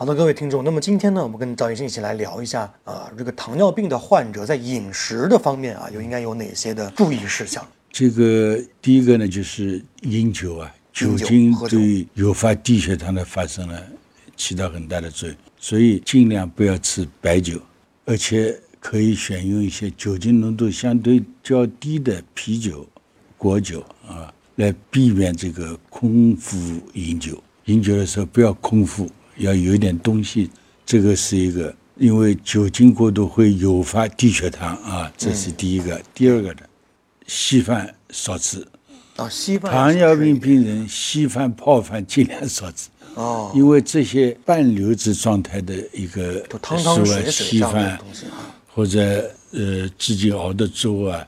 好的，各位听众，那么今天呢，我们跟赵医生一起来聊一下啊，这个糖尿病的患者在饮食的方面啊，又应该有哪些的注意事项？这个第一个呢，就是饮酒啊，酒精对诱发低血糖的发生呢，起到很大的作用，所以尽量不要吃白酒，而且可以选用一些酒精浓度相对较低的啤酒、果酒啊，来避免这个空腹饮酒。饮酒的时候不要空腹。要有一点东西，这个是一个，因为酒精过度会诱发低血糖啊，这是第一个。第二个呢，稀饭少吃。啊，稀饭。糖尿病病人稀饭泡饭尽量少吃。哦。因为这些半流质状态的一个食物，稀饭或者呃自己熬的粥啊，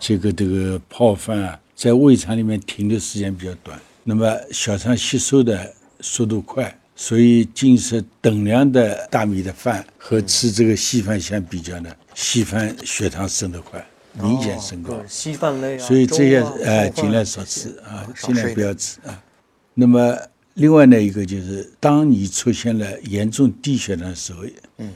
这个这个泡饭啊，在胃肠里面停的时间比较短，那么小肠吸收的速度快。所以，进食等量的大米的饭和吃这个稀饭相比较呢，稀饭血糖升得快，明显升高。稀饭类啊，所以这些呃尽量少吃啊，尽量不要吃啊。那么，另外呢一个就是，当你出现了严重低血糖的时候，嗯，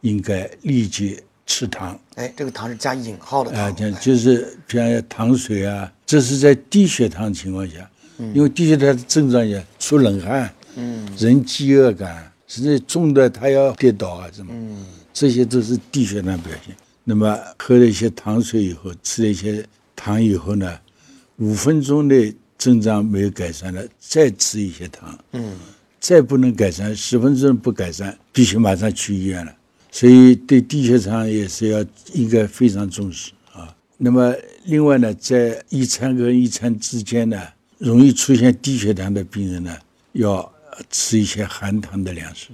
应该立即吃糖。哎，这个糖是加引号的糖。啊，就是比方糖水啊，这是在低血糖情况下，因为低血糖的症状也出冷汗。嗯，人饥饿感，甚至重的他要跌倒啊，什么，嗯，这些都是低血糖表现。那么喝了一些糖水以后，吃了一些糖以后呢，五分钟内症状没有改善了，再吃一些糖，嗯，再不能改善，十分钟不改善，必须马上去医院了。所以对低血糖也是要应该非常重视啊。那么另外呢，在一餐跟一餐之间呢，容易出现低血糖的病人呢，要。吃一些含糖的粮食，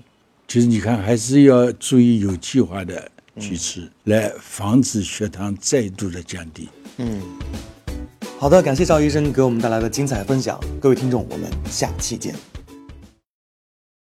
其实你看，还是要注意有计划的去吃，来防止血糖再度的降低。嗯，好的，感谢赵医生给我们带来的精彩分享，各位听众，我们下期见。